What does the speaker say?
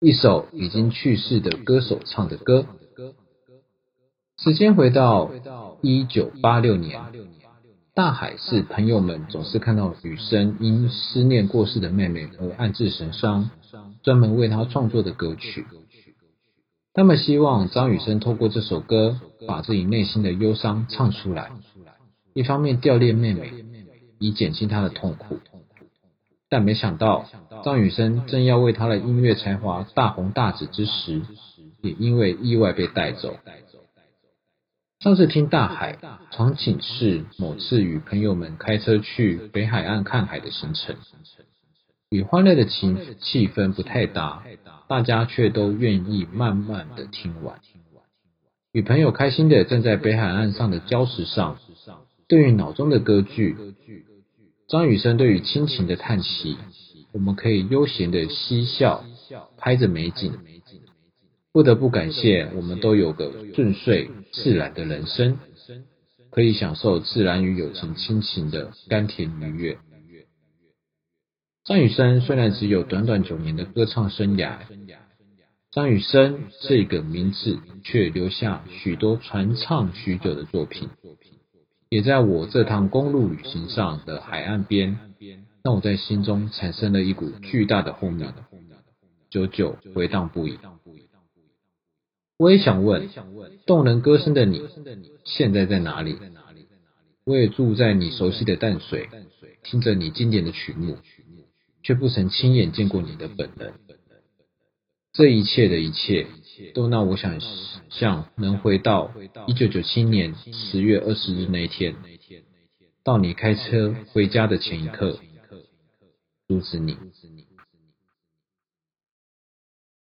一首已经去世的歌手唱的歌。时间回到一九八六年，大海是朋友们总是看到雨生因思念过世的妹妹而暗自神伤，专门为她创作的歌曲。他们希望张雨生透过这首歌，把自己内心的忧伤唱出来，一方面吊恋妹妹，以减轻她的痛苦。但没想到，张雨生正要为他的音乐才华大红大紫之时，也因为意外被带走。上次听大海，场景是某次与朋友们开车去北海岸看海的行程，与欢乐的情气氛不太搭，大家却都愿意慢慢的听完。与朋友开心的站在北海岸上的礁石上，对于脑中的歌剧。张雨生对于亲情的叹息，我们可以悠闲的嬉笑，拍着美景。不得不感谢，我们都有个顺遂自然的人生，可以享受自然与友情亲情的甘甜愉悦。张雨生虽然只有短短九年的歌唱生涯，张雨生这个名字却留下许多传唱许久的作品。也在我这趟公路旅行上的海岸边，让我在心中产生了一股巨大的轰鸣，久久回荡不已。我也想问，动人歌声的你，现在在哪里？我也住在你熟悉的淡水，听着你经典的曲目，却不曾亲眼见过你的本人。这一切的一切。都让我想象能回到一九九七年十月二十日那一天，到你开车回家的前一刻，阻止你，阻止你。